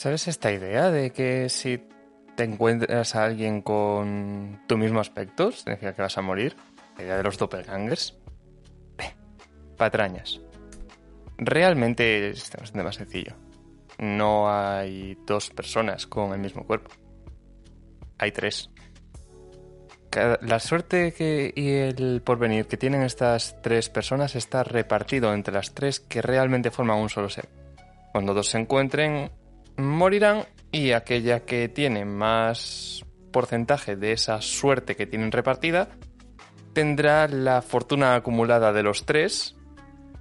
¿Sabes esta idea de que si te encuentras a alguien con tu mismo aspecto, significa que vas a morir? La idea de los doppelgangers. Patrañas. Realmente es bastante más sencillo. No hay dos personas con el mismo cuerpo. Hay tres. La suerte y el porvenir que tienen estas tres personas está repartido entre las tres que realmente forman un solo ser. Cuando dos se encuentren, morirán y aquella que tiene más porcentaje de esa suerte que tienen repartida tendrá la fortuna acumulada de los tres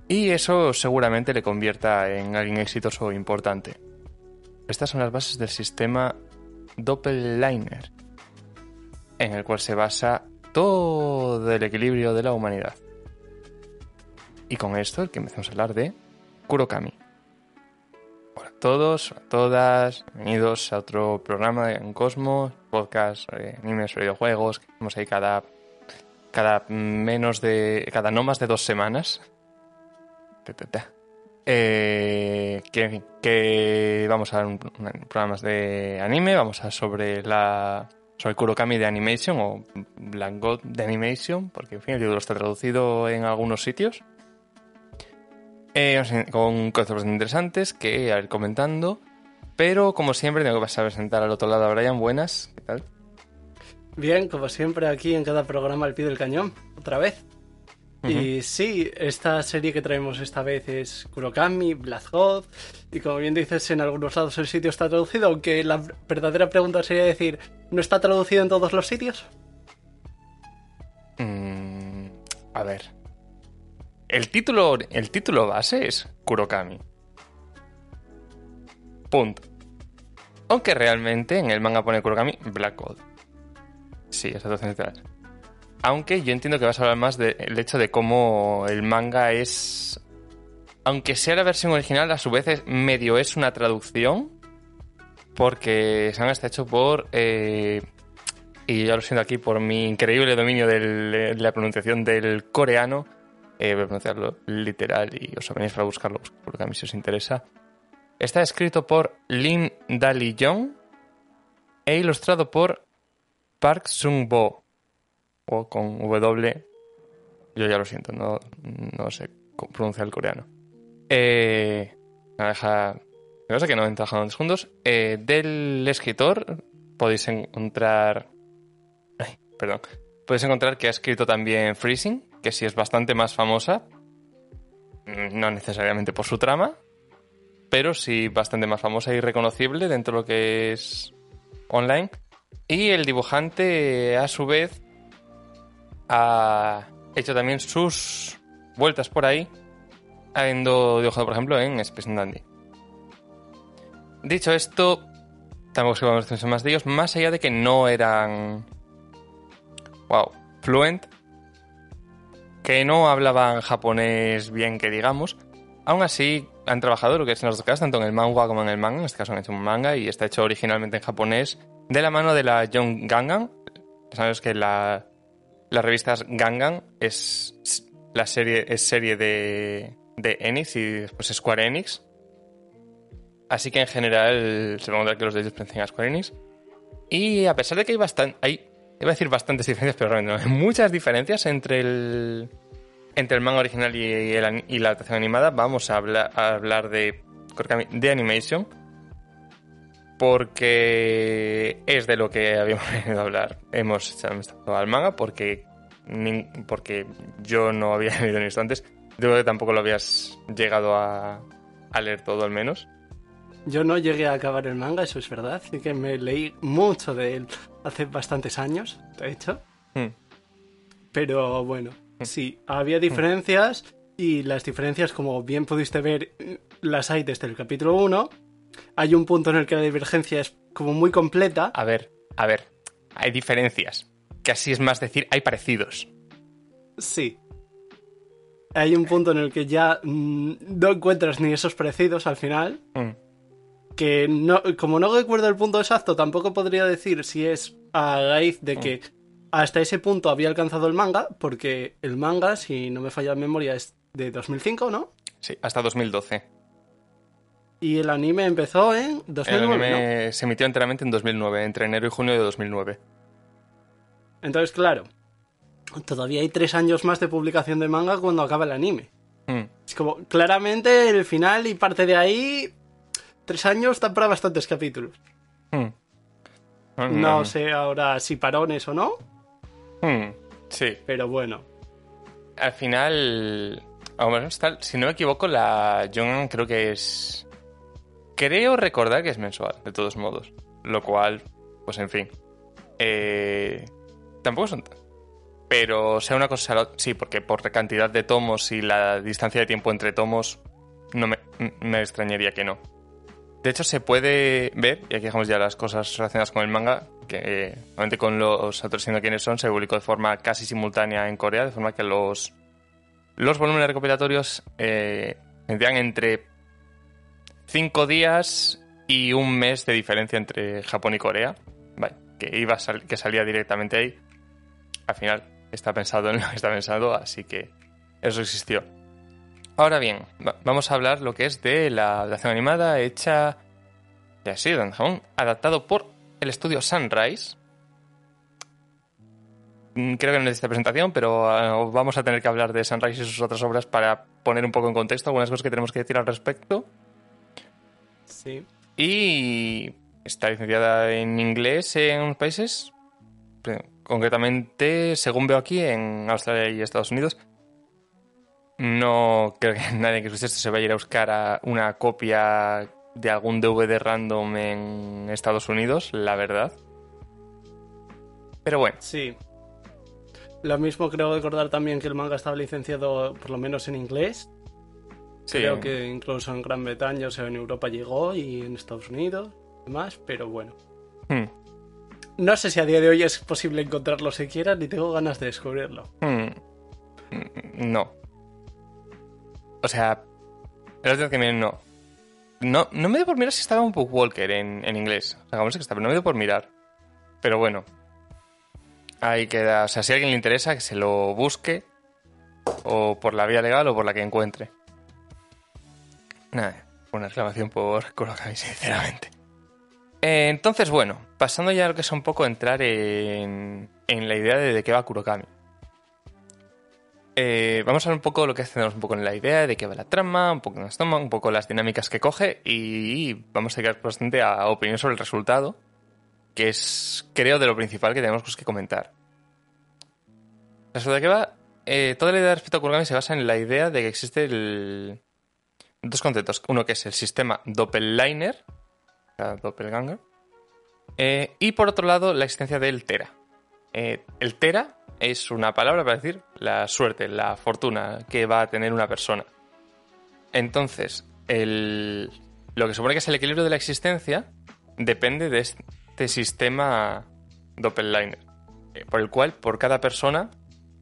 y eso seguramente le convierta en alguien exitoso o importante. Estas son las bases del sistema Doppelliner, en el cual se basa todo el equilibrio de la humanidad. Y con esto, el que empezamos a hablar de Kurokami. Todos, a todas, bienvenidos a otro programa en Cosmos, podcast sobre animes, videojuegos, que hacemos ahí cada, cada menos de, cada no más de dos semanas. Eh, que, que vamos a un, un- programas de anime, vamos a sobre la sobre Kurokami de Animation o Black God de Animation, porque en fin el título está traducido en algunos sitios. Eh, con conceptos interesantes que ir comentando, pero como siempre tengo que pasar a presentar al otro lado a Brian. Buenas, ¿qué tal? Bien, como siempre aquí en cada programa al pie del cañón, otra vez. Y sí, esta serie que traemos esta vez es Kurokami, Black God, y como bien dices, en algunos lados el sitio está traducido, aunque la verdadera pregunta sería decir, ¿no está traducido en todos los sitios? Mm, a ver. El título, el título base es Kurokami. Punto. Aunque realmente en el manga pone Kurokami Black God. Sí, esa traducción literal. Aunque yo entiendo que vas a hablar más del hecho de cómo el manga es. Aunque sea la versión original, a su vez es, medio es una traducción. Porque el manga está hecho por eh, y ya lo siento aquí por mi increíble dominio de la pronunciación del coreano. Eh, voy a pronunciarlo literal y os venís para buscarlo porque a mí si os interesa. Está escrito por Lin Dali Young e ilustrado por Park Sung Bo. O con W. Yo ya lo siento, no, no sé pronunciar el coreano. Eh, me pasa que no trabajado juntos. Eh, del escritor podéis encontrar Ay, perdón. Puedes encontrar que ha escrito también Freezing, que sí es bastante más famosa. No necesariamente por su trama, pero sí bastante más famosa y reconocible dentro de lo que es online. Y el dibujante, a su vez, ha hecho también sus vueltas por ahí, habiendo dibujado, por ejemplo, en Space Dandy. Dicho esto, tampoco se decir más de ellos, más allá de que no eran wow, fluent, que no hablaban japonés bien que digamos, aún así han trabajado lo que es en los dos casos, tanto en el manga como en el manga, en este caso han hecho un manga y está hecho originalmente en japonés, de la mano de la Young Gangan, sabes que la, las revistas Gangan es la serie, es serie de, de Enix y después Square Enix, así que en general se va a encontrar que los derechos pertenecen a Square Enix, y a pesar de que hay bastante, hay Iba a decir bastantes diferencias, pero realmente no. Muchas diferencias entre el, entre el manga original y, la adaptación animada. Vamos a, hablar a hablar de, de Animation. Porque es de lo que habíamos venido a hablar. Hemos vistazo al manga porque, porque yo no había leído ni esto antes. Digo que tampoco lo habías llegado a, a leer todo al menos. Yo no llegué a acabar el manga, eso es verdad, así que me leí mucho de él hace bastantes años, de hecho. Hmm. Pero bueno, sí, había diferencias y las diferencias, como bien pudiste ver, las hay desde el capítulo 1. Hay un punto en el que la divergencia es como muy completa. A ver, a ver. Hay diferencias. Que así es más decir, hay parecidos. Sí. Hay un punto en el que ya mm, no encuentras ni esos parecidos al final. Mm. Que no, como no recuerdo el punto exacto, tampoco podría decir si es a raíz de que hasta ese punto había alcanzado el manga, porque el manga, si no me falla la memoria, es de 2005, ¿no? Sí, hasta 2012. Y el anime empezó en El 2009, anime se emitió enteramente en 2009, entre enero y junio de 2009. ¿no? Entonces, claro, todavía hay tres años más de publicación de manga cuando acaba el anime. Hmm. Es como, claramente, el final y parte de ahí, tres años dan para bastantes capítulos. Hmm. No sé ahora si parones o no, Hmm. Sí. pero bueno. Al final, si no me equivoco, la Young creo que es. Creo recordar que es mensual, de todos modos. Lo cual, pues en fin. Eh, tampoco son. Pero sea una cosa. Sí, porque por cantidad de tomos y la distancia de tiempo entre tomos, no me, me extrañaría que no. De hecho, se puede ver, y aquí dejamos ya las cosas relacionadas con el manga, que eh, obviamente con los autores siendo quienes son, se publicó de forma casi simultánea en Corea, de forma que los, los volúmenes recopilatorios eh, tendrían entre 5 días y un mes de diferencia entre Japón y Corea, vale, que, iba que salía directamente ahí. Al final está pensado en lo que está pensado, así que eso existió. Ahora bien, va- vamos a hablar lo que es de la adaptación animada hecha de así, en Japón, adaptado por el estudio Sunrise. Mm, Creo que no necesita presentación, pero ah, vamos a tener que hablar de Sunrise y sus otras obras para poner un poco en contexto algunas cosas que tenemos que decir al respecto. Sí. Y está licenciada en inglés en unos países, concretamente, según veo aquí, en Australia y Estados Unidos. No creo que nadie que escuche esto se vaya a ir a buscar a una copia de algún DVD random en Estados Unidos, la verdad. Pero bueno, Sí. Lo mismo creo recordar también que el manga estaba licenciado por lo menos en inglés. sí, Creo que incluso en Gran Bretaña, o sea, en Europa llegó y en Estados Unidos y demás, pero bueno. hmm, No sé si a día de hoy es posible encontrarlo siquiera, ni tengo ganas de descubrirlo. hmm, mm, no. O sea, el otro miren, no. No, no me dio por mirar si estaba un Bookwalker en, en inglés. Sé que está, pero no me dio por mirar. Pero bueno. Ahí queda. O sea, si a alguien le interesa, que se lo busque. O por la vía legal o por la que encuentre. Nada, una reclamación por Kurokai, sinceramente. Eh, entonces, bueno, pasando ya a lo que es un poco entrar en, en la idea de, de qué va Kurokami. Eh, vamos a ver un poco lo que hacemos un poco en la idea de qué va la trama, un poco en toma, un poco las dinámicas que coge y vamos a llegar bastante a opinión sobre el resultado, que es, creo, de lo principal que tenemos que comentar. Resulta que va, eh, toda la idea respecto a Kurogami se basa en la idea de que existe el, dos conceptos. Uno que es el sistema Doppelliner, o sea, Doppelganger, eh, y por otro lado la existencia del Tera. Eh, el Tera es una palabra para decir la suerte, la fortuna que va a tener una persona. Entonces, el, lo que supone que es el equilibrio de la existencia depende de este sistema Doppelliner, eh, por el cual por cada persona,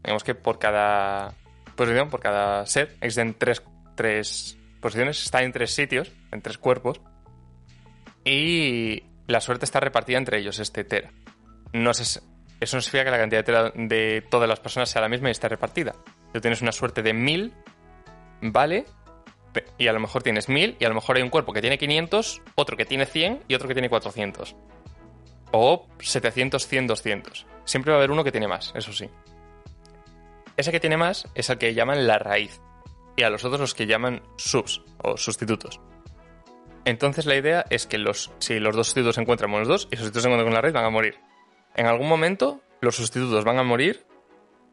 digamos que por cada posición, por cada ser, existen tres, tres posiciones, está en tres sitios, en tres cuerpos, y la suerte está repartida entre ellos, este Tera. No sé, eso no significa que la cantidad de de todas las personas sea la misma y esté repartida. Tú tienes una suerte de 1000, ¿vale? Y a lo mejor tienes 1000 y a lo mejor hay un cuerpo que tiene 500, otro que tiene 100 y otro que tiene 400. O 700, 100, 200. Siempre va a haber uno que tiene más, eso sí. Ese que tiene más es el que llaman la raíz. Y a los otros los que llaman subs o sustitutos. Entonces la idea es que los, si los dos sustitutos se encuentran con los dos y los sustitutos se encuentran con la raíz, van a morir. En algún momento los sustitutos van a morir,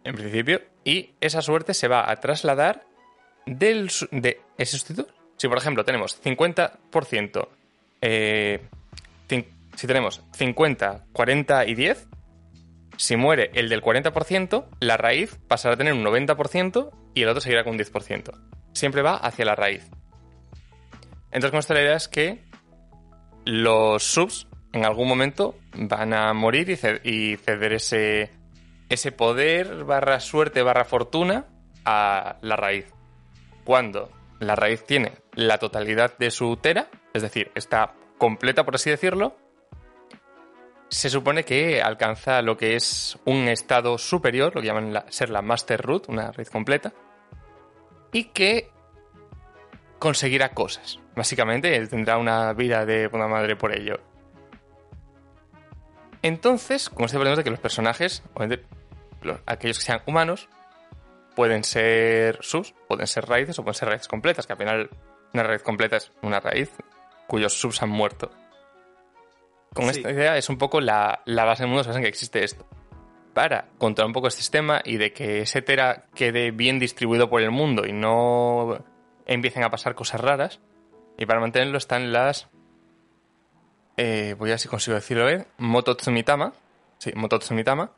en principio, y esa suerte se va a trasladar del, de ese sustituto. Si por ejemplo tenemos 50%, eh, si tenemos 50, 40 y 10, si muere el del 40%, la raíz pasará a tener un 90% y el otro seguirá con un 10%. Siempre va hacia la raíz. Entonces, con esto la idea es que los subs en algún momento van a morir y, ce- y ceder ese, poder barra suerte barra fortuna a la raíz. Cuando la raíz tiene la totalidad de su tera, es decir, está completa por así decirlo, se supone que alcanza lo que es un estado superior, lo que llaman la- ser la master root, una raíz completa, y que conseguirá cosas. Básicamente, tendrá una vida de puta madre por ello. Entonces, como este problema de que los personajes, obviamente, los- aquellos que sean humanos, pueden ser subs, pueden ser raíces o pueden ser raíces completas, que al final una raíz completa es una raíz cuyos subs han muerto. Con Sí. esta idea es un poco la, la base del mundo, se basa en que existe esto. Para controlar un poco este sistema y de que ese Tera quede bien distribuido por el mundo y no empiecen a pasar cosas raras, y para mantenerlo están las... eh, voy a ver si consigo decirlo bien. Mototsumitama. Sí, Mototsumitama.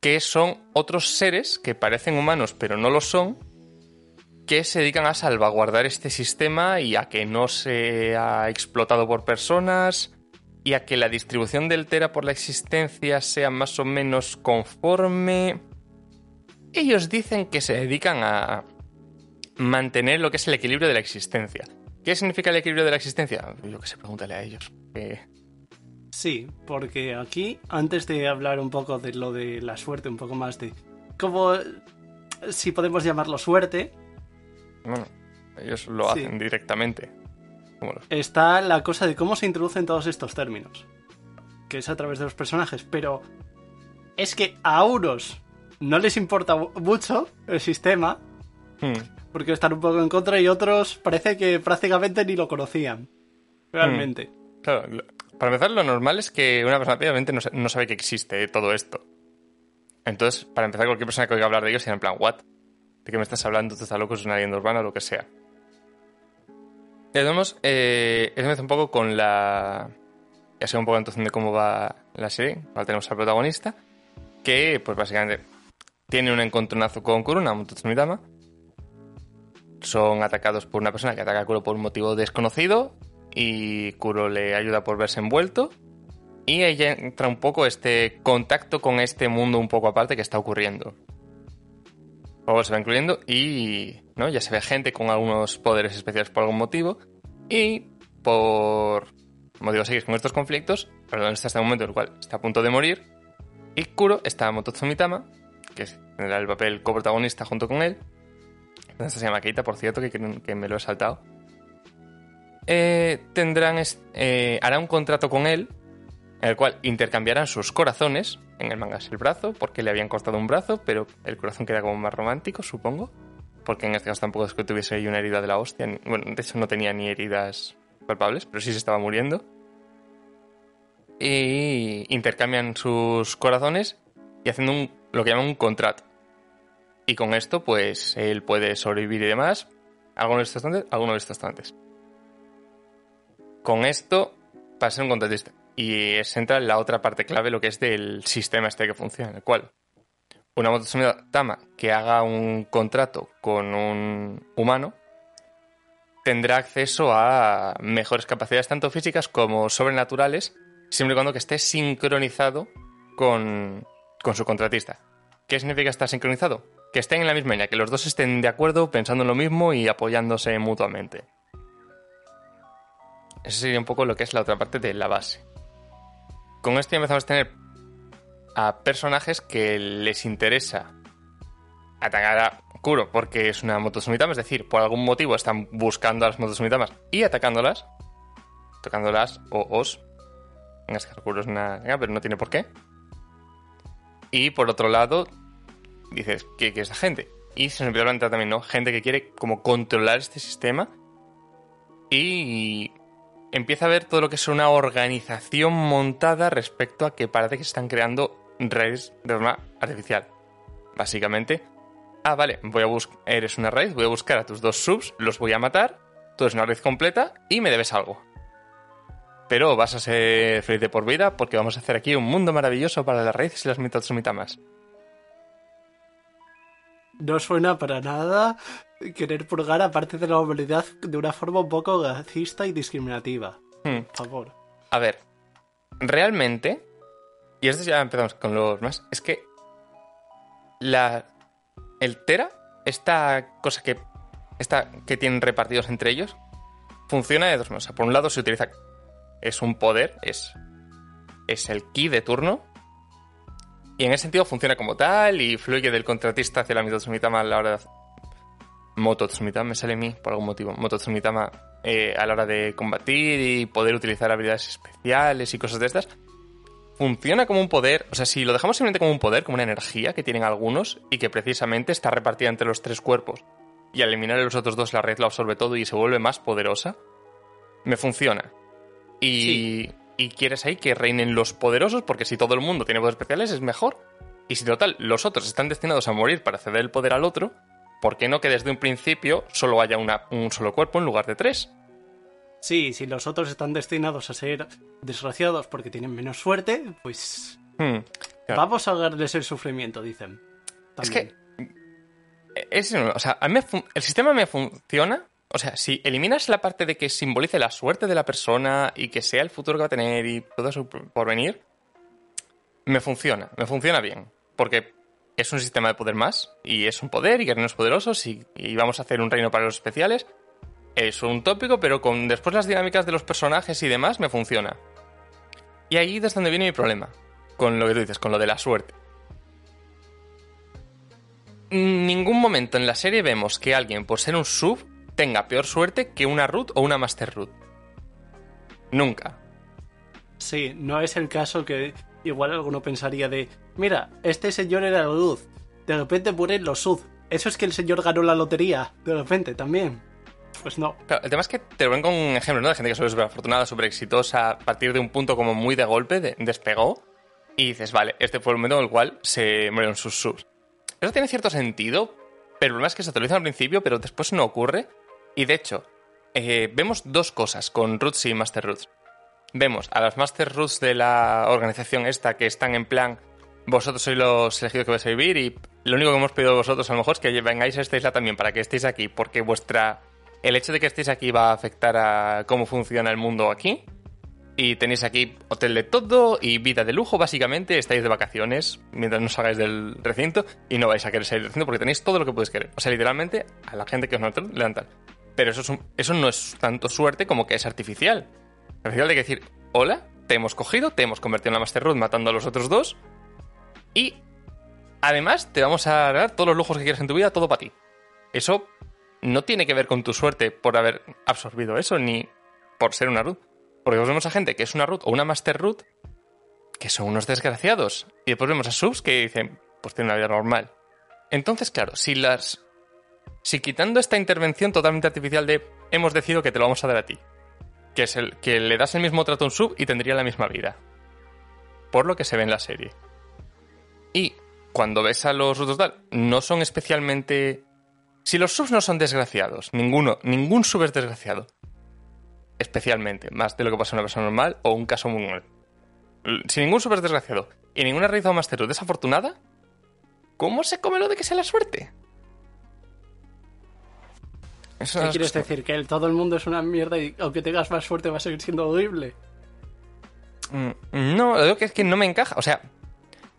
Que son otros seres que parecen humanos pero no lo son. Que se dedican a salvaguardar este sistema y a que no sea explotado por personas. Y a que la distribución del Tera por la existencia sea más o menos conforme. Ellos dicen que se dedican a mantener lo que es el equilibrio de la existencia. ¿Qué significa el equilibrio de la existencia? Yo que sé, pregúntale a ellos. Eh, Sí, porque aquí, antes de hablar un poco de lo de la suerte, un poco más de cómo, si podemos llamarlo suerte, bueno, ellos lo Sí. hacen directamente. Está la cosa de cómo se introducen todos estos términos, que es a través de los personajes, pero es que a unos no les importa mu- mucho el sistema, Hmm. Porque están un poco en contra, y otros parece que prácticamente ni lo conocían, realmente. Claro, lo- para empezar, lo normal es que una persona obviamente no, sa- no sabe que existe todo esto. Entonces, para empezar, cualquier persona que oiga hablar de ellos será en plan, ¿what? ¿De qué me estás hablando? ¿Tú estás loco? ¿Es una leyenda urbana? o lo que sea. Y tenemos, eh, eso me hace un poco con la... Ya sé un poco la introducción de cómo va la serie. Ahora tenemos al protagonista, que, pues básicamente, tiene un encontronazo con Kuruna, Mototsumitama. Son atacados por una persona que ataca a Kuro por un motivo desconocido y Kuro le ayuda por verse envuelto. Y ella entra un poco este contacto con este mundo un poco aparte que está ocurriendo. Luego se va incluyendo y ¿no? ya se ve gente con algunos poderes especiales por algún motivo. Y por motivos X con estos conflictos, perdón, está hasta el momento en el cual está a punto de morir. Y Kuro está Mototsumitama, que tendrá el papel coprotagonista junto con él. Se llama Keita, por cierto, que, que- me lo he saltado. Eh, tendrán eh, hará un contrato con él en el cual intercambiarán sus corazones. En el manga es el brazo, porque le habían cortado un brazo, pero el corazón queda como más romántico, supongo. Porque en este caso tampoco es que tuviese ahí una herida de la hostia. bueno, de hecho no tenía ni heridas palpables, pero sí se estaba muriendo. Y intercambian sus corazones y haciendo un, lo que llaman un contrato. Y con esto, pues, él puede sobrevivir y demás. Algunos de estos antes, algunos de estos antes. Con esto, va a ser un contratista. Y es entra la otra parte clave, lo que es del sistema este que funciona, en el cual una Mototsumitama que haga un contrato con un humano tendrá acceso a mejores capacidades tanto físicas como sobrenaturales, siempre y cuando esté sincronizado con, con su contratista. ¿Qué significa estar sincronizado? Que estén en la misma línea, que los dos estén de acuerdo, pensando en lo mismo y apoyándose mutuamente. Eso sería un poco lo que es la otra parte de la base. Con esto ya empezamos a tener a personajes que les interesa atacar a Kuro porque es una Motosummitama, es decir, por algún motivo están buscando a las Motosumitamas y atacándolas, tocándolas o os. En este Kuro es una pero no tiene por qué. Y por otro lado, dices, ¿qué, es esa gente? Y se nos olvidó plantear también, ¿no? Gente que quiere como controlar este sistema y empieza a ver todo lo que es una organización montada respecto a que parece que se están creando redes de forma artificial. Básicamente, ah, vale, voy a buscar, eres una raíz, voy a buscar a tus dos subs, los voy a matar, tú eres una raíz completa y me debes algo. Pero vas a ser feliz de por vida porque vamos a hacer aquí un mundo maravilloso para las raíces y las mitotsumitama. No suena para nada querer purgar a parte de la humanidad de una forma un poco racista y discriminativa. Hmm. Por favor. A ver, realmente, y esto ya empezamos con los más, es que la el Tera, esta cosa que esta que tienen repartidos entre ellos, funciona de dos maneras. Por un lado se utiliza es un poder, es es el ki de turno. Y en ese sentido funciona como tal y fluye del contratista hacia la mitotsumitama a la hora de Moto Tsumitama, me sale a mí por algún motivo. Moto Tsumitama eh, a la hora de combatir y poder utilizar habilidades especiales y cosas de estas. Funciona como un poder, o sea, si lo dejamos simplemente como un poder, como una energía que tienen algunos y que precisamente está repartida entre los tres cuerpos y al eliminar los otros dos la red lo absorbe todo y se vuelve más poderosa, me funciona. Y, y quieres ahí que reinen los poderosos porque si todo el mundo tiene poderes especiales es mejor. Y si total los otros están destinados a morir para ceder el poder al otro, ¿por qué no que desde un principio solo haya una- un solo cuerpo en lugar de tres? Sí, si los otros están destinados a ser desgraciados porque tienen menos suerte, pues Hmm, claro. vamos a darles el sufrimiento, dicen. Es que. Es, o sea, a mí el sistema me funciona. O sea, si eliminas la parte de que simbolice la suerte de la persona y que sea el futuro que va a tener y todo eso por venir, me funciona, me funciona bien. Porque es un sistema de poder más y es un poder y guerreros poderosos y, y vamos a hacer un reino para los especiales. Es un tópico, pero con después las dinámicas de los personajes y demás me funciona. Y ahí es donde viene mi problema. Con lo que tú dices, con lo de la suerte. Ningún momento en la serie vemos que alguien, por ser un sub, tenga peor suerte que una root o una master root. Nunca. Sí, no es el caso que igual alguno pensaría de, mira, este señor era la luz, de repente mueren los sud. Eso es que el señor ganó la lotería, de repente también. Pues no. Claro, el tema es que te lo ven con ejemplos, ¿no? De gente que es súper afortunada, súper exitosa, a partir de un punto como muy de golpe, de- despegó, y dices, vale, este fue el momento en el cual se murieron sus subs. Eso tiene cierto sentido, pero el problema es que se dicen al principio, pero después no ocurre. Y de hecho, eh, vemos dos cosas con Roots y Master Roots. Vemos a las Master Roots de la organización esta que están en plan, vosotros sois los elegidos que vais a vivir y lo único que hemos pedido de vosotros a lo mejor es que vengáis a esta isla también para que estéis aquí, porque vuestra... El hecho de que estéis aquí va a afectar a cómo funciona el mundo aquí. Y tenéis aquí hotel de todo y vida de lujo, básicamente. Estáis de vacaciones mientras no salgáis del recinto y no vais a querer salir del recinto porque tenéis todo lo que podéis querer. O sea, literalmente a la gente que os notan le dan tal. Pero eso, eso no es tanto suerte como que es artificial. Artificial de que decir, hola, te hemos cogido, te hemos convertido en la Master Root matando a los otros dos y además te vamos a dar todos los lujos que quieras en tu vida, todo para ti. Eso no tiene que ver con tu suerte por haber absorbido eso, ni por ser una root. Porque vemos a gente que es una root o una master root que son unos desgraciados. Y después vemos a subs que dicen, pues tienen una vida normal. Entonces, claro, si las. Si quitando esta intervención totalmente artificial de hemos decidido que te lo vamos a dar a ti, que es el que le das el mismo trato a un sub y tendría la misma vida. Por lo que se ve en la serie. Y cuando ves a los rutos tal, no son especialmente. Si los subs no son desgraciados, ninguno, ningún sub es desgraciado. Especialmente, más de lo que pasa a una persona normal o un caso muy normal. Si ningún sub es desgraciado y ninguna raíz o master root desafortunada, ¿cómo se come lo de que sea la suerte? Eso ¿Qué es- quieres decir? ¿Que el- todo el mundo es una mierda y aunque tengas más suerte va a seguir siendo horrible? Mm, No, lo digo que es que no me encaja. O sea,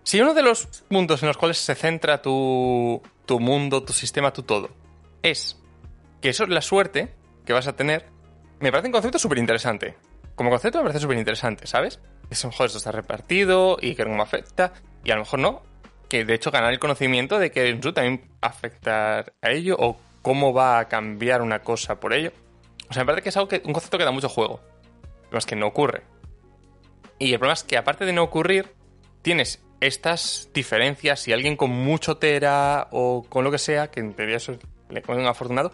si uno de los puntos en los cuales se centra tu, tu mundo, tu sistema, tu todo, es que eso es la suerte que vas a tener, me parece un concepto súper interesante. Como concepto me parece súper interesante, ¿sabes? Es un joder, esto está repartido y que cómo afecta, y a lo mejor no. Que de hecho ganar el conocimiento de que también afecta a ello o cómo va a cambiar una cosa por ello. O sea, me parece que es algo que, un concepto que da mucho juego. Pero es que no ocurre. Y el problema es que aparte de no ocurrir, tienes estas diferencias y alguien con mucho tera o con lo que sea, que en teoría eso le pone un afortunado,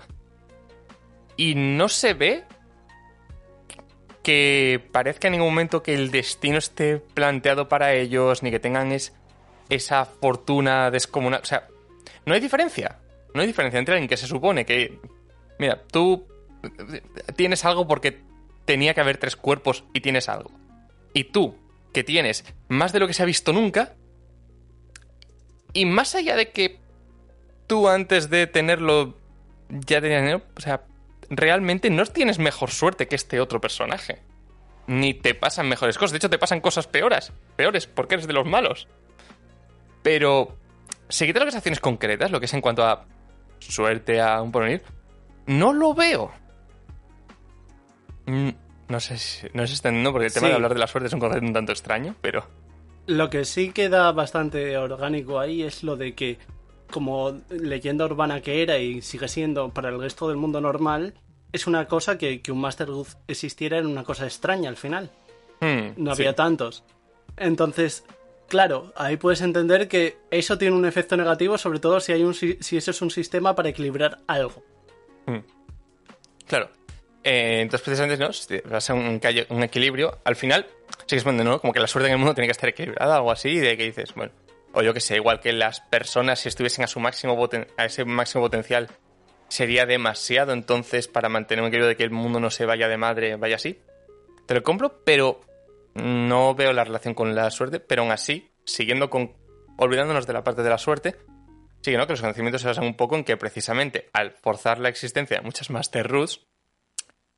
y no se ve que parezca en ningún momento que el destino esté planteado para ellos, ni que tengan es, esa fortuna descomunal. O sea, no hay diferencia. No hay diferencia entre alguien que se supone que, mira, tú tienes algo porque tenía que haber tres cuerpos y tienes algo. Y tú, que tienes más de lo que se ha visto nunca, y más allá de que tú antes de tenerlo ya tenías dinero, o sea, realmente no tienes mejor suerte que este otro personaje. Ni te pasan mejores cosas. De hecho, te pasan cosas peores. Peores, porque eres de los malos. Pero, si quitas las acciones concretas, lo que es en cuanto a suerte, a un porvenir, no lo veo. Mm, No sé si, no sé si está entendiendo, porque el tema de hablar de la suerte es un concepto un tanto extraño, pero... Lo que sí queda bastante orgánico ahí es lo de que como leyenda urbana que era y sigue siendo para el resto del mundo normal, es una cosa que, que un Master Dude existiera en una cosa extraña al final. Hmm, No había sí. tantos. Entonces, claro, ahí puedes entender que eso tiene un efecto negativo, sobre todo si, hay eso es un sistema para equilibrar algo. Claro. Eh, entonces, precisamente, ¿no? Si va a un, un equilibrio. Al final, sí que es bueno, ¿no? Como que la suerte en el mundo tiene que estar equilibrada, algo así, de que dices, bueno, o yo que sé, igual que las personas, si estuviesen a su máximo a ese máximo potencial, sería demasiado, entonces, para mantener un equilibrio de que el mundo no se vaya de madre, vaya así. Te lo compro, pero no veo la relación con la suerte, pero aún así, siguiendo con. olvidándonos de la parte de la suerte, sí que no, que los conocimientos se basan un poco en que precisamente al forzar la existencia de muchas Master Roots,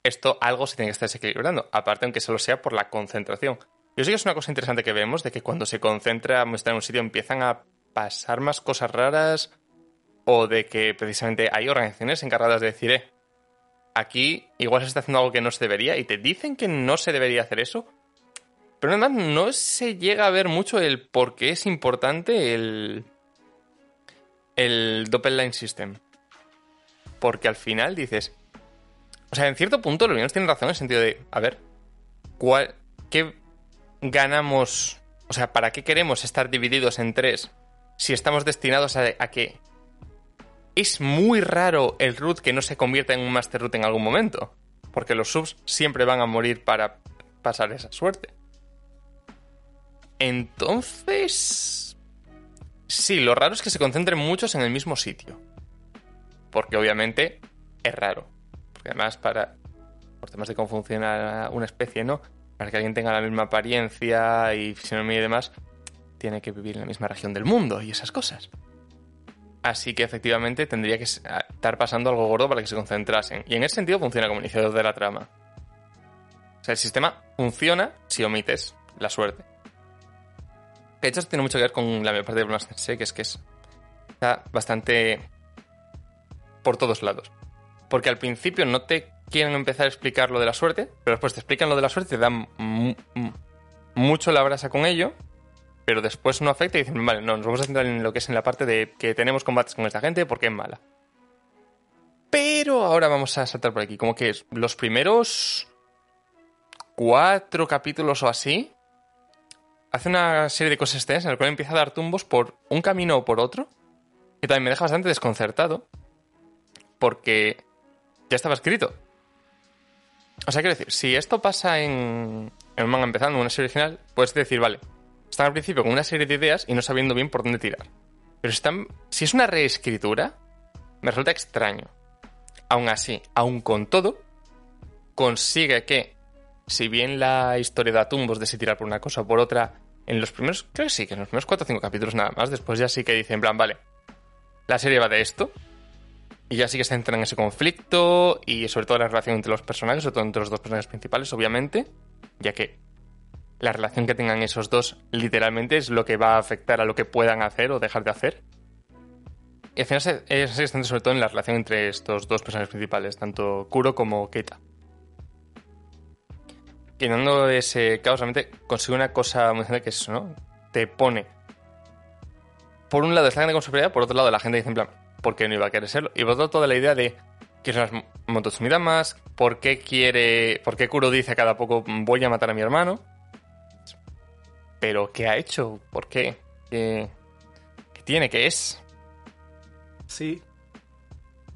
esto algo se tiene que estar desequilibrando, aparte aunque solo sea por la concentración. Yo sé que es una cosa interesante que vemos, de que cuando se concentra estar en un sitio empiezan a pasar más cosas raras, o de que precisamente hay organizaciones encargadas de decir, eh, aquí igual se está haciendo algo que no se debería, y te dicen que no se debería hacer eso, pero además no se llega a ver mucho el por qué es importante el, el Doppelline System. Porque al final dices, o sea, en cierto punto los niños tienen razón en el sentido de, a ver, ¿cuál, ¿qué ganamos? O sea, ¿para qué queremos estar divididos en tres si estamos destinados a, a que es muy raro el root que no se convierta en un master root en algún momento? Porque los subs siempre van a morir para pasar esa suerte. Entonces... Sí, lo raro es que se concentren muchos en el mismo sitio. Porque obviamente es raro. Porque además para... Por temas de cómo funciona una especie, ¿no? Para que alguien tenga la misma apariencia y fisionomía y demás, tiene que vivir en la misma región del mundo y esas cosas. Así que efectivamente tendría que estar pasando algo gordo para que se concentrasen. Y en ese sentido funciona como iniciador de la trama. O sea, el sistema funciona si omites la suerte. De hecho, tiene mucho que ver con la parte de Master Sé, que es que es, bastante por todos lados. Porque al principio no te quieren empezar a explicar lo de la suerte, pero después te explican lo de la suerte, te dan mu- mu- mucho la brasa con ello, pero después no afecta y dicen, vale, no, nos vamos a centrar en lo que es en la parte de que tenemos combates con esta gente porque es mala. Pero ahora vamos a saltar por aquí, como que los primeros cuatro capítulos o así, hace una serie de cosas extensas en la cual empieza a dar tumbos por un camino o por otro, que también me deja bastante desconcertado, porque ya estaba escrito. O sea, quiero decir, si esto pasa en, en un manga empezando, en una serie original, puedes decir, vale, están al principio con una serie de ideas y no sabiendo bien por dónde tirar. Pero si, están, si es una reescritura, me resulta extraño. Aún así, aún con todo, consigue que, si bien la historia da tumbos de si tirar por una cosa o por otra, en los primeros, creo que sí, que en los primeros 4 o 5 capítulos nada más, después ya sí que dicen, en plan, vale, la serie va de esto, y ya sí que se centran en ese conflicto y sobre todo la relación entre los personajes, sobre todo entre los dos personajes principales, obviamente, ya que la relación que tengan esos dos literalmente es lo que va a afectar a lo que puedan hacer o dejar de hacer. Y al final se, se centra sobre todo en la relación entre estos dos personajes principales, tanto Kuro como Keita. Quitando ese caos, realmente consigue una cosa muy interesante que es eso, ¿no? Te pone. Por un lado es la gente con superioridad, por otro lado la gente dice en plan, ¿por qué no iba a querer serlo? Y por otro toda la idea de que son las Mototsumi más, ¿por qué quiere. ¿Por qué Kuro dice cada poco voy a matar a mi hermano? Pero ¿qué ha hecho? ¿Por qué? ¿Qué, qué tiene? ¿Qué es? Sí.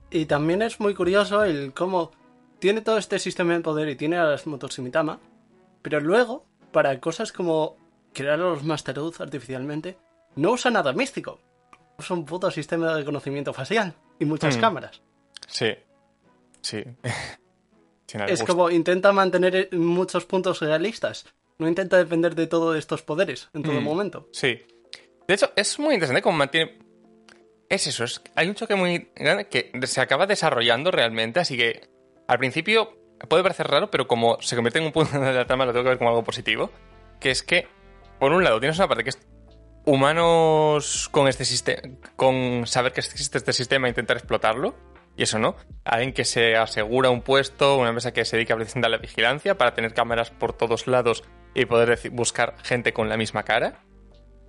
Y también es muy curioso el cómo tiene todo este sistema de poder y tiene a las Mototsumitama, pero luego, para cosas como crear a los Master Dudes artificialmente, no usa nada místico. Usa un puto sistema de conocimiento facial y muchas Hmm. cámaras. Sí. Sí. Es como intenta mantener eh, muchos puntos realistas. No intenta depender de todo de estos poderes en todo Mm. momento. Sí. De hecho, es muy interesante cómo mantiene. Es eso, es... hay un choque muy grande que se acaba desarrollando realmente, así que al principio puede parecer raro, pero como se convierte en un punto de la trama, lo tengo que ver como algo positivo. Que es que, por un lado, tienes una parte que es humanos con este sistema, con saber que existe este sistema e intentar explotarlo. Y eso no. Alguien que se asegura un puesto, una empresa que se dedica a la vigilancia para tener cámaras por todos lados y poder buscar gente con la misma cara.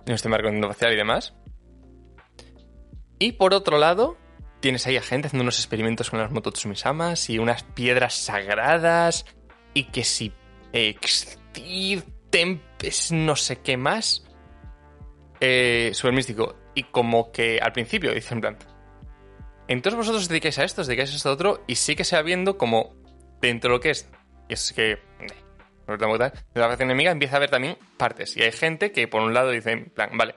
En este marco facial y demás. Y por otro lado, tienes ahí a gente haciendo unos experimentos con las Mototsumisamas y unas piedras sagradas y que si Extir, Tempest, no sé qué más. Eh, súper místico. Y como que al principio dicen en plan, entonces vosotros os dedicáis a esto, os dedicáis a esto otro, y sí que se va viendo como dentro de lo que es, y es que no tengo que de la facción enemiga empieza a haber también partes. Y hay gente que por un lado dice, en plan, vale,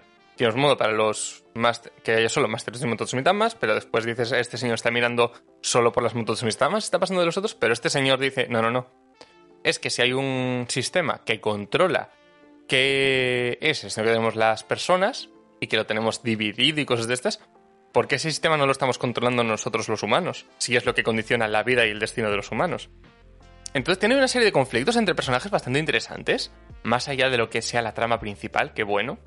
modo para los más que haya solo Masters y Mototsumitamas, pero después dices, este señor está mirando solo por las Mototsumitamas, está pasando de los otros, pero este señor dice, no, no, no. Es que si hay un sistema que controla qué es esto que tenemos las personas y que lo tenemos dividido y cosas de estas, ¿por qué ese sistema no lo estamos controlando nosotros los humanos? Si es lo que condiciona la vida y el destino de los humanos. Entonces tiene una serie de conflictos entre personajes bastante interesantes, más allá de lo que sea la trama principal, que bueno,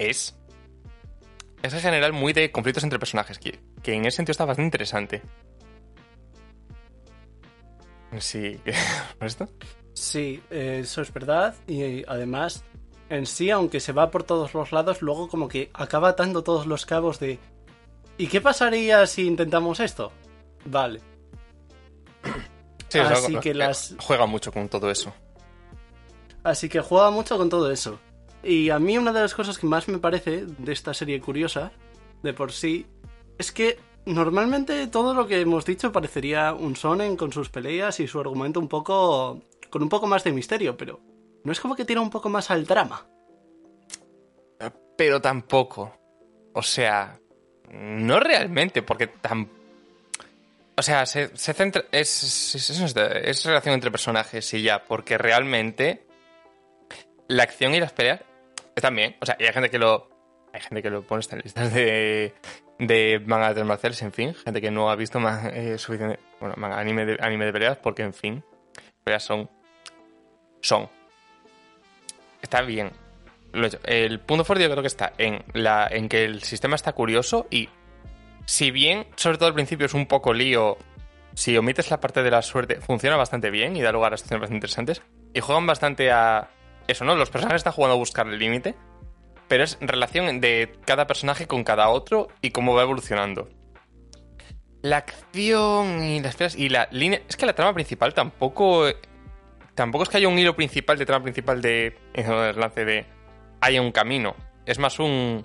es... Es en general muy de conflictos entre personajes, que, en ese sentido está bastante interesante. Sí, ¿por esto? Sí, eso es verdad, y además, en sí, aunque se va por todos los lados, luego como que acaba atando todos los cabos de... ¿Y qué pasaría si intentamos esto? Vale. Así que las... Juega mucho con todo eso. Así que juega mucho con todo eso. Y a mí una de las cosas que más me parece de esta serie curiosa, de por sí, es que normalmente todo lo que hemos dicho parecería un sonen con sus peleas y su argumento un poco... con un poco más de misterio, pero no es como que tira un poco más al drama. Pero tampoco. O sea, no realmente, porque tampoco o sea, se, centra. Es, es, relación entre personajes y ya, porque realmente la acción y las peleas están bien. O sea, y hay gente que lo. Hay gente que lo pone en listas de, de manga de marciales, en fin. Gente que no ha visto eh, suficiente. Bueno, manga, anime de, anime de peleas, porque en fin. Peleas son. Son. Está bien. El punto fuerte yo creo que está en, la, en que el sistema está curioso y si bien, sobre todo al principio, es un poco lío, si omites la parte de la suerte, funciona bastante bien y da lugar a situaciones bastante interesantes. Y juegan bastante a eso, ¿no? Los personajes están jugando a buscar el límite, pero es relación de cada personaje con cada otro y cómo va evolucionando. La acción y las y la línea. Es que la trama principal tampoco. Tampoco es que haya un hilo principal de trama principal de. En el lance de. Haya un camino. Es más un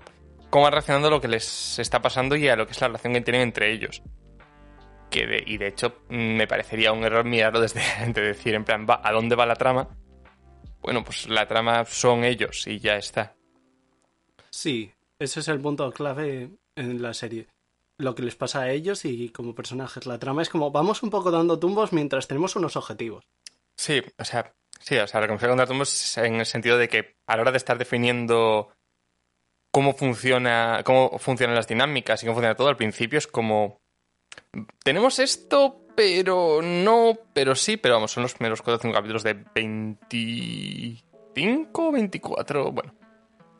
cómo van reaccionando a lo que les está pasando y a lo que es la relación que tienen entre ellos. Que y de hecho mm, me parecería un error mirarlo desde de decir en plan, ¿a dónde va la trama? Bueno, pues la trama son ellos y ya está. Sí, ese es el punto clave en la serie. Lo que les pasa a ellos y como personajes. La trama es como vamos un poco dando tumbos mientras tenemos unos objetivos. Sí, o sea, sí, o sea, lo que me dar tumbos en el sentido de que a la hora de estar definiendo cómo funciona, cómo funcionan las dinámicas y cómo funciona todo, al principio es como tenemos esto, pero no, pero sí, pero vamos, son los primeros 4 o 5 capítulos de 25, 24, bueno.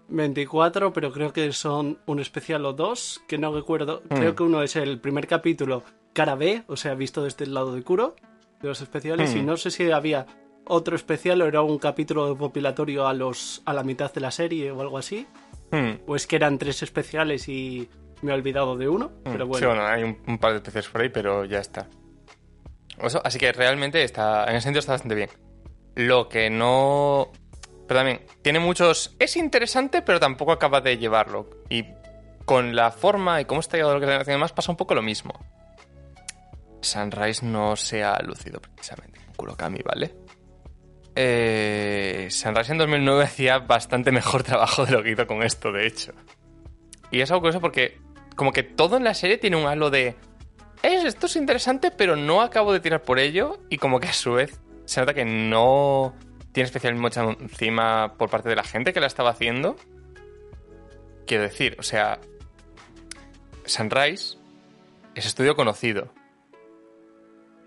24, pero creo que son un especial o dos, que no recuerdo. Creo hmm. que uno es el primer capítulo cara B, o sea, visto desde el lado de Kuro, de los especiales, y hmm. no sé si había otro especial o era un capítulo populatorio a, los, a la mitad de la serie o algo así. Hmm. O es que eran tres especiales y me he olvidado de uno, pero bueno. Sí, bueno, hay un, par de especiales por ahí, pero ya está. Así que realmente está, en ese sentido está bastante bien. Lo que no... Pero también, tiene muchos... Es interesante, pero tampoco acaba de llevarlo. Y con la forma y cómo está llevado lo que se demás pasa un poco lo mismo. Sunrise no se ha lucido precisamente Kurokami, ¿vale? eh, Sunrise en 2009 hacía bastante mejor trabajo de lo que hizo con esto, de hecho. Y es algo curioso porque como que todo en la serie tiene un halo de... esto es interesante, pero no acabo de tirar por ello. Y como que a su vez se nota que no tiene especial mucha encima por parte de la gente que la estaba haciendo. Quiero decir, o sea, Sunrise es estudio conocido.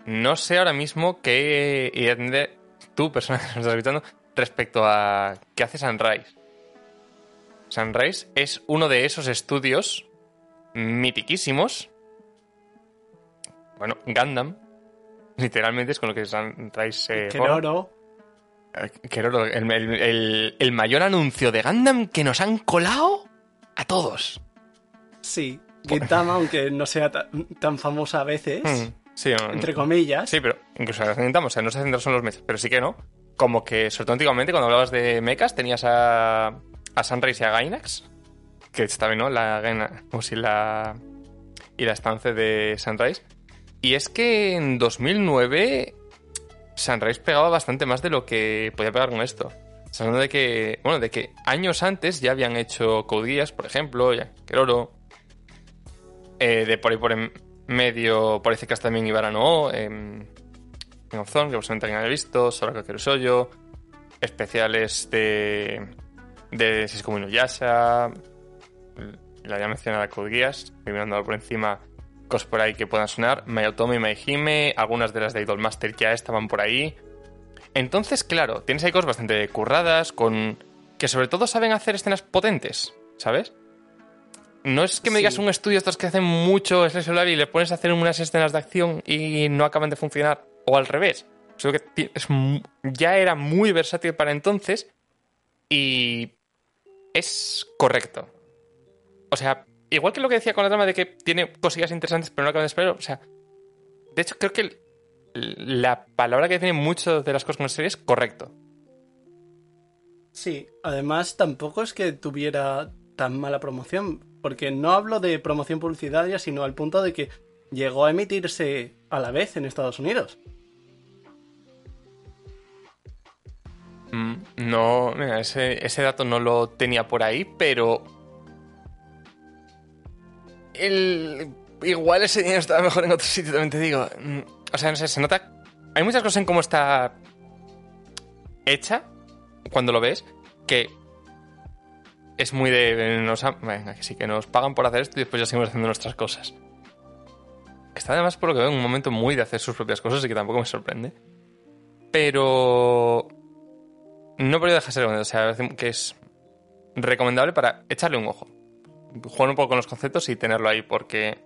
No sé ahora mismo qué tú, persona que nos estás escuchando, respecto a qué hace Sunrise. Sunrise es uno de esos estudios mitiquísimos. Bueno, Gundam. Literalmente es con lo que se. Eh, Keroro. Keroro, el, el, el mayor anuncio de Gundam que nos han colado a todos. Sí, Gintama, aunque no sea ta- tan famosa a veces, Mm, Sí, entre comillas. sí, pero incluso intentamos, o sea, no se centra solo en los mechas, pero sí que no. Como que, sobre todo antiguamente, cuando hablabas de mechas, tenías a, a Sunrise y a Gainax, que está bien, ¿no? La Gaina, como si la. y la estancia de Sunrise. Y es que en 2009 Sunrise pegaba bastante más de lo que podía pegar con esto. Hablando de que, bueno, de que años antes ya habían hecho Code por ejemplo, ya Keroro. Eh, de por ahí por en medio, parece que hasta también Ibara no, en King of Thrones, que posiblemente alguien haya visto, Soraka Kerusoyo, especiales de, de Sisco Yasha, la ya mencionada Code Geass, mirando por encima cosas por ahí que puedan sonar, Mayotomi y Maihime, algunas de las de Idolmaster ya estaban por ahí. Entonces, claro, tienes ahí cosas bastante curradas, con que sobre todo saben hacer escenas potentes, ¿sabes? No es que me Sí. digas un estudio estos que hacen mucho slash y le pones a hacer unas escenas de acción y no acaban de funcionar, o al revés. Creo que ti- es ya era muy versátil para entonces y es correcto. O sea, igual que lo que decía con la trama de que tiene cosillas interesantes pero no acaban de esperar, o sea, de hecho creo que el- la palabra que tiene muchas de las cosas con la serie es correcto. Sí, además tampoco es que tuviera tan mala promoción, porque no hablo de promoción publicitaria, sino al punto de que llegó a emitirse a la vez en Estados Unidos. Mm, No, mira, ese, ese dato no lo tenía por ahí, pero. Igual ese dinero estaba mejor en otro sitio, también te digo. Mm, O sea, no sé, se nota. Hay muchas cosas en cómo está hecha cuando lo ves que es muy de. Nos, venga, que sí, que nos pagan por hacer esto y después ya seguimos haciendo nuestras cosas. Está además, por lo que veo, en un momento muy de hacer sus propias cosas y que tampoco me sorprende. Pero no podría dejar de ser o sea, que es recomendable para echarle un ojo. Jugar un poco con los conceptos y tenerlo ahí, porque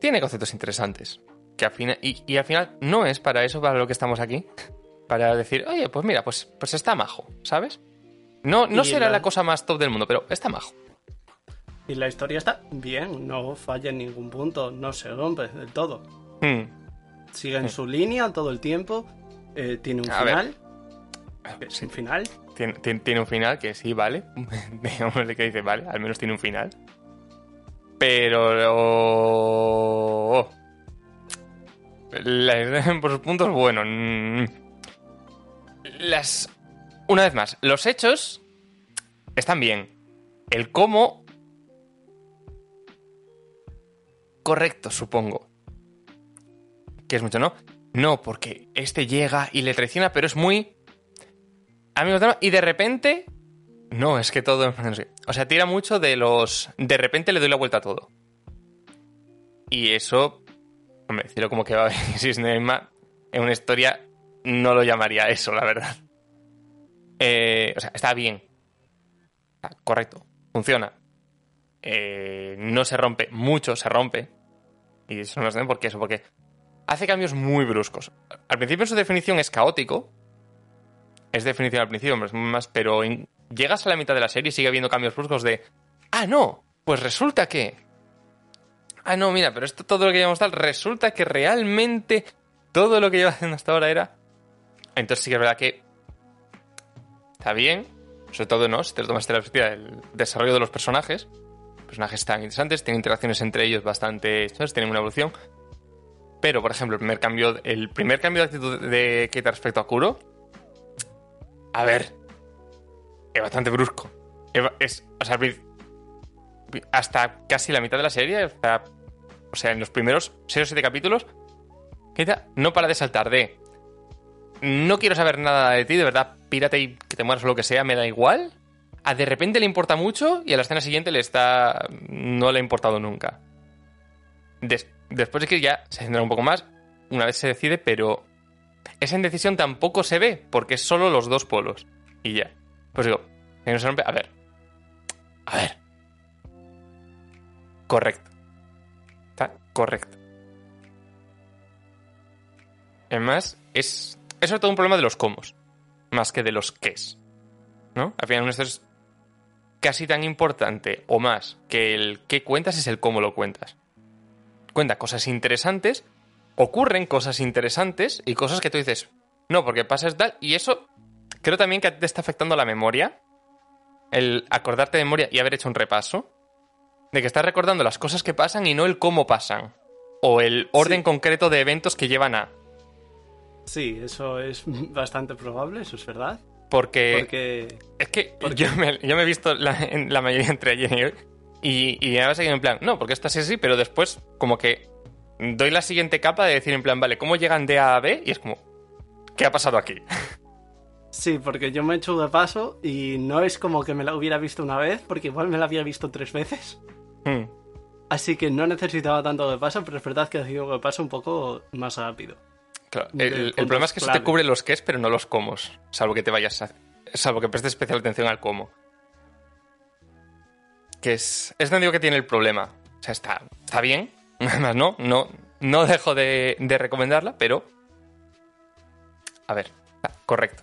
tiene conceptos interesantes. Que al final, y, y al final no es para eso, para lo que estamos aquí. Para decir, oye, pues mira, pues, pues está majo, ¿sabes? No, no será la- la cosa más top del mundo, pero está majo. Y la historia está bien, no falla en ningún punto, no se rompe del todo. Hmm. Sigue en su línea todo el tiempo, eh, tiene un A ver. final, que es un final. Tiene, tiene- un final que sí, vale. Digamos que dice, vale, al menos tiene un final. Pero. La- por sus puntos, bueno. Las. Una vez más, los hechos están bien. El cómo. Correcto, supongo. Que es mucho, ¿no? No, porque este llega y le traiciona, pero es muy amigos de y de repente no es que todo sé. o sea tira mucho de los de repente le doy la vuelta a todo. Y eso hombre decirlo como que va a haber Cisnema en una historia no lo llamaría eso la verdad. Eh, o sea está bien. Está correcto. Funciona. Eh, no se rompe mucho se rompe. Y eso no es por qué eso porque hace cambios muy bruscos. Al principio en su definición es caótico es definición al principio, más, pero llegas a la mitad de la serie y sigue habiendo cambios bruscos de, ah, no, pues resulta que, ah, no, mira, pero esto todo lo que llevamos tal, resulta que realmente todo lo que lleva haciendo hasta ahora era, entonces sí que es verdad que está bien, sobre todo, ¿no? Si te lo tomas de la perspectiva del desarrollo de los personajes, personajes están interesantes, tienen interacciones entre ellos bastante, ¿sabes? Tienen una evolución. Pero, por ejemplo, el primer cambio, el primer cambio de actitud de Keita respecto a Kuro, a ver, es bastante brusco. Es, o sea, hasta casi la mitad de la serie, o sea, en los primeros 6 o 7 capítulos, Keita no para de saltar de no quiero saber nada de ti, de verdad, pírate y que te mueras o lo que sea, me da igual. A de repente le importa mucho y a la escena siguiente le está. no le ha importado nunca. Des- después es que ya se centra un poco más, una vez se decide, pero esa indecisión tampoco se ve, porque es solo los dos polos. Y ya. Pues digo, que no se rompe. A ver. A ver. Correcto. Está correcto. Además, es, es sobre todo un problema de los cómo, más que de los qués. ¿No? Al final, esto es casi tan importante o más que el qué cuentas es el cómo lo cuentas. Cuenta cosas interesantes, ocurren cosas interesantes y cosas que tú dices, no, porque pasas tal, y eso creo también que te está afectando la memoria, el acordarte de memoria y haber hecho un repaso, de que estás recordando las cosas que pasan y no el cómo pasan, o el orden Sí. concreto de eventos que llevan a. Sí, eso es bastante probable, eso es verdad. Porque, Porque es que porque- yo me, yo me he visto la, en la mayoría entre ayer y hoy, y, y me ha seguido en plan, no, porque esto es así, pero después como que doy la siguiente capa de decir en plan, vale, ¿cómo llegan de A a B? Y es como, ¿qué ha pasado aquí? sí, porque yo me he hecho de paso y no es como que me la hubiera visto una vez, porque igual me la había visto tres veces. Hmm. Así que no necesitaba tanto de paso, pero es verdad que ha sido de paso un poco más rápido. Claro, el, problema es que eso te clave. cubre los es, pero no los cómo, salvo que te vayas a, salvo que prestes especial atención al cómo. Que es, es donde digo que tiene el problema. O sea, está, está bien, además no, no, no dejo de, de recomendarla, pero... A ver, está correcto.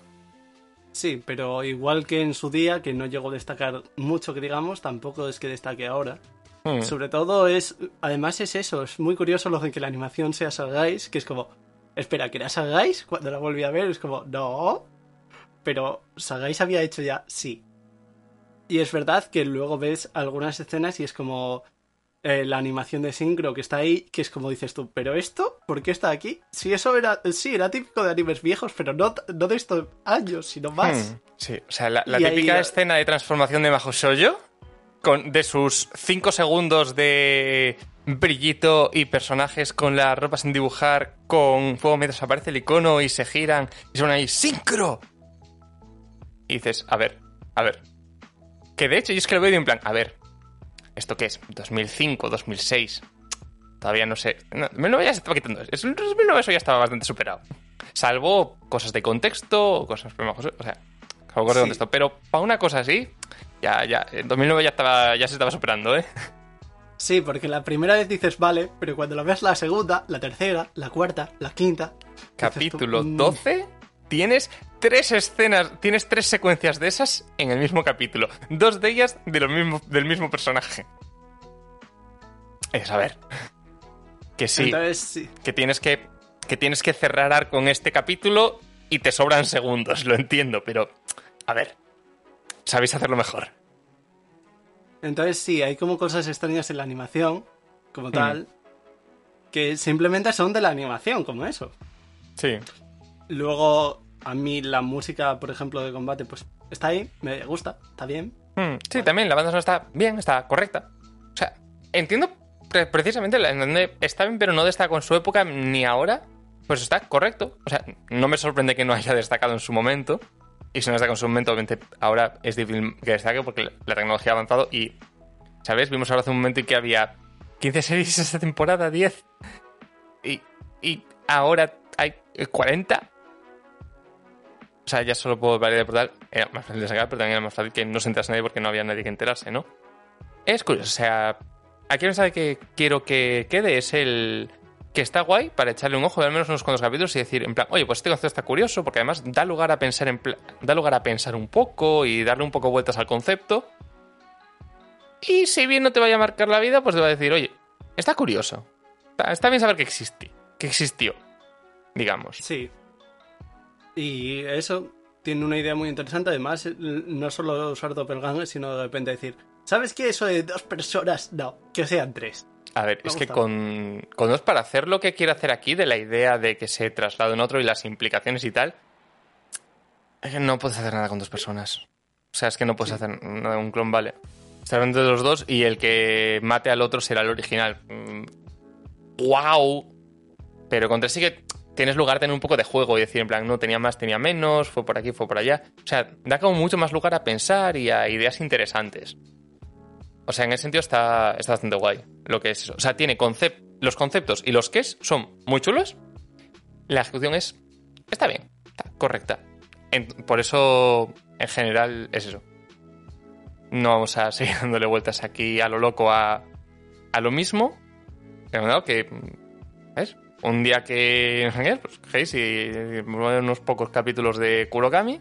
Sí, pero igual que en su día, que no llegó a destacar mucho que digamos, tampoco es que destaque ahora. Hmm. Sobre todo es, además es eso, es muy curioso lo de que la animación sea Salgáis, que es como, espera, ¿que era Salgáis? Cuando la volví a ver es como, no, pero Salgáis había hecho ya, sí. Y es verdad que luego ves algunas escenas y es como eh, la animación de sincro que está ahí, que es como dices tú, pero esto, ¿por qué está aquí? Si eso era, sí, era típico de animes viejos, pero no, no de estos años, sino más. Hmm, Sí, o sea, la, la ahí típica la- escena de transformación de Majo Shoujo, con de sus 5 segundos de brillito y personajes con las ropas sin dibujar, con fuego mientras aparece el icono y se giran y son ahí ¡Sincro! Y dices, a ver, a ver. Que de hecho yo es que lo veo y en plan, a ver, ¿esto qué es? ¿2005, 2006? Todavía no sé. No, 2009 ya se estaba quitando. Es, 2009 eso ya estaba bastante superado. Salvo cosas de contexto, cosas o sea, salvo cosas de Sí. contexto. Pero para una cosa así, ya, ya, en 2009 ya estaba, ya se estaba superando, ¿eh? Sí, porque la primera vez dices vale, pero cuando lo ves la segunda, la tercera, la cuarta, la quinta. Capítulo "Mm, 12, tienes tres escenas, tienes tres secuencias de esas en el mismo capítulo. Dos de ellas de lo mismo, del mismo personaje. Es a ver. Que sí, Entonces, sí. que tienes que, que tienes que cerrar arco en este capítulo y te sobran segundos, lo entiendo, pero a ver, sabéis hacerlo mejor. Entonces sí, hay como cosas extrañas en la animación, como tal, que simplemente son de la animación, como eso. Sí. Luego, a mí la música, por ejemplo, de combate, pues está ahí, me gusta, está bien. Mm, sí, también la banda sonora está bien, está correcta. O sea, entiendo pre- precisamente en donde está bien, pero no destaca en su época ni ahora. Pues está correcto. O sea, no me sorprende que no haya destacado en su momento. Y si no destaca en su momento, obviamente ahora es difícil que destaque porque la- tecnología ha avanzado y, ¿sabes? Vimos ahora hace un momento en que había 15 series esta temporada, 10. Y, y ahora hay eh, 40. O sea, ya solo puedo variar de portal. Era más fácil de sacar, pero también era más fácil que no se enterase nadie porque no había nadie que enterarse, ¿no? Es curioso, o sea, aquí un mensaje que quiero que quede es el que está guay para echarle un ojo de al menos unos cuantos capítulos y decir, en plan, oye, pues este concepto está curioso porque además da lugar a pensar en da lugar a pensar un poco y darle un poco vueltas al concepto. Y si bien no te vaya a marcar la vida, pues te va a decir, oye, está curioso. Está bien saber que existe, que existió, digamos. Sí. Y eso tiene una idea muy interesante. Además, no solo usar doppelganger, sino de repente decir, ¿sabes qué? Eso de dos personas, no, que sean tres. A ver, Me es que con, con dos para hacer lo que quiere hacer aquí, de la idea de que se traslade en otro y las implicaciones y tal, es que no puedes hacer nada con dos personas. O sea, es que no puedes hacer nada, un clon, vale. Estar entre los dos y el que mate al otro será el original. ¡Wow! Pero con tres sí que tienes lugar a tener un poco de juego y decir, en plan, no tenía más, tenía menos, fue por aquí, fue por allá. O sea, da como mucho más lugar a pensar y a ideas interesantes. O sea, en ese sentido está, está bastante guay lo que es eso. O sea, tiene concep- los conceptos y los es son muy chulos. La ejecución es. Está bien, está correcta. Por eso, en general, es eso. No vamos a seguir dándole vueltas aquí a lo loco a, a lo mismo. Que. ¿Ves? Un día que. Pues cogéis y. unos pocos capítulos de Kurokami.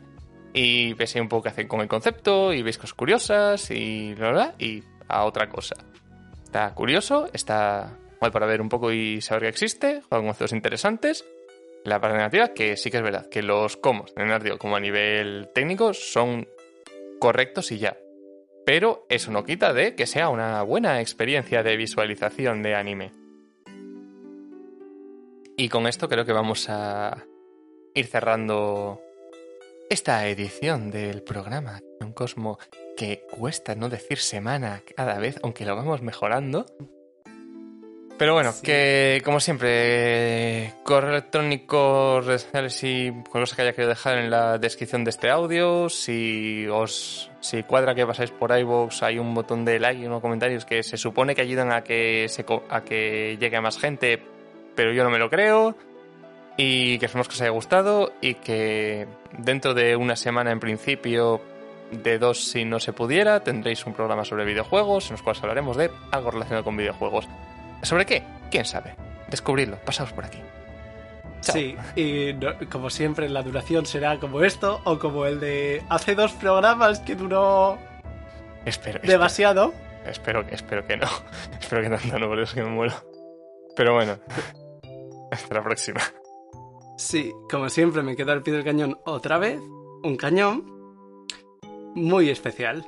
y veis un poco qué hacen con el concepto y veis cosas curiosas y bla, bla, y a otra cosa. Está curioso, está guay para ver un poco y saber que existe, juega conceptos interesantes. La parte negativa, que sí que es verdad, que los comos de Nardio como a nivel técnico son correctos y ya. Pero eso no quita de que sea una buena experiencia de visualización de anime. Y con esto creo que vamos a ir cerrando esta edición del programa Un Cosmo que cuesta no decir semana cada vez, aunque lo vamos mejorando. Pero bueno, Sí. que como siempre, correo electrónico, redes sociales y cosas que haya querido dejar en la descripción de este audio. Si os si cuadra que pasáis por iVoox, hay un botón de like y unos comentarios que se supone que ayudan a que, se, a que llegue a más gente, pero yo no me lo creo. Y que esperemos que os haya gustado y que dentro de una semana en principio, de dos si no se pudiera, tendréis un programa sobre videojuegos en los cuales hablaremos de algo relacionado con videojuegos. ¿Sobre qué? ¿Quién sabe? Descubridlo, pasaos por aquí. Chao. Sí, y no- como siempre la duración será como esto o como el de hace dos programas que duró Espero, espero, demasiado. espero, que- espero que no. espero que tanto no, por eso que me muero. Pero bueno, hasta la próxima. Sí, como siempre me quedo al pie del cañón otra vez. Un cañón muy especial.